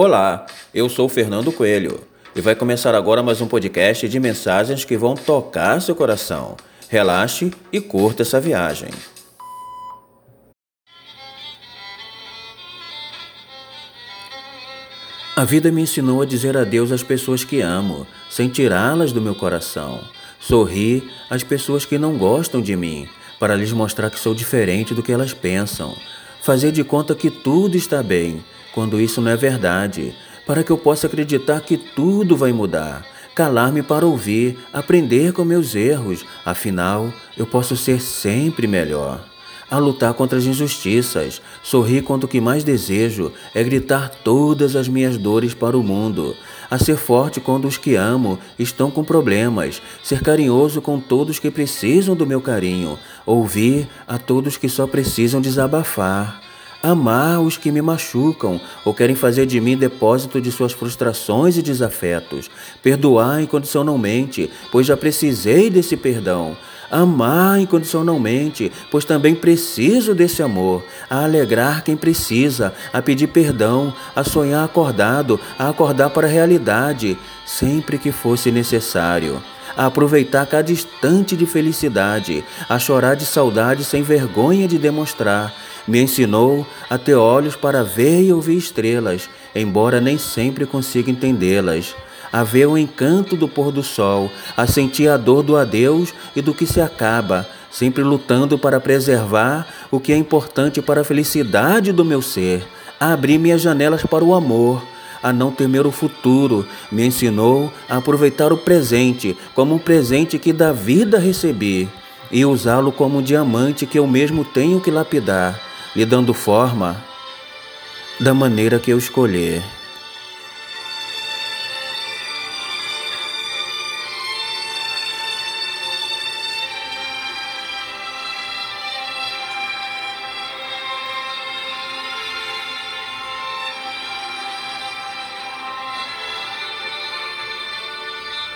Olá, eu sou Fernando Coelho e vai começar agora mais um podcast de mensagens que vão tocar seu coração. Relaxe e curta essa viagem. A vida me ensinou a dizer adeus às pessoas que amo, sem tirá-las do meu coração. Sorrir às pessoas que não gostam de mim, para lhes mostrar que sou diferente do que elas pensam. Fazer de conta que tudo está bem quando isso não é verdade, para que eu possa acreditar que tudo vai mudar. Calar-me para ouvir, aprender com meus erros, afinal, eu posso ser sempre melhor. A lutar contra as injustiças, sorrir quando o que mais desejo é gritar todas as minhas dores para o mundo, a ser forte quando os que amo estão com problemas, ser carinhoso com todos que precisam do meu carinho, ouvir a todos que só precisam desabafar amar os que me machucam ou querem fazer de mim depósito de suas frustrações e desafetos, perdoar incondicionalmente, pois já precisei desse perdão, amar incondicionalmente, pois também preciso desse amor, a alegrar quem precisa, a pedir perdão, a sonhar acordado, a acordar para a realidade, sempre que fosse necessário. A aproveitar cada instante de felicidade, a chorar de saudade sem vergonha de demonstrar, me ensinou a ter olhos para ver e ouvir estrelas, embora nem sempre consiga entendê-las. A ver o encanto do pôr do sol, a sentir a dor do adeus e do que se acaba, sempre lutando para preservar o que é importante para a felicidade do meu ser. A abrir minhas janelas para o amor, a não temer o futuro, me ensinou a aproveitar o presente como um presente que da vida recebi e usá-lo como um diamante que eu mesmo tenho que lapidar lhe dando forma da maneira que eu escolher.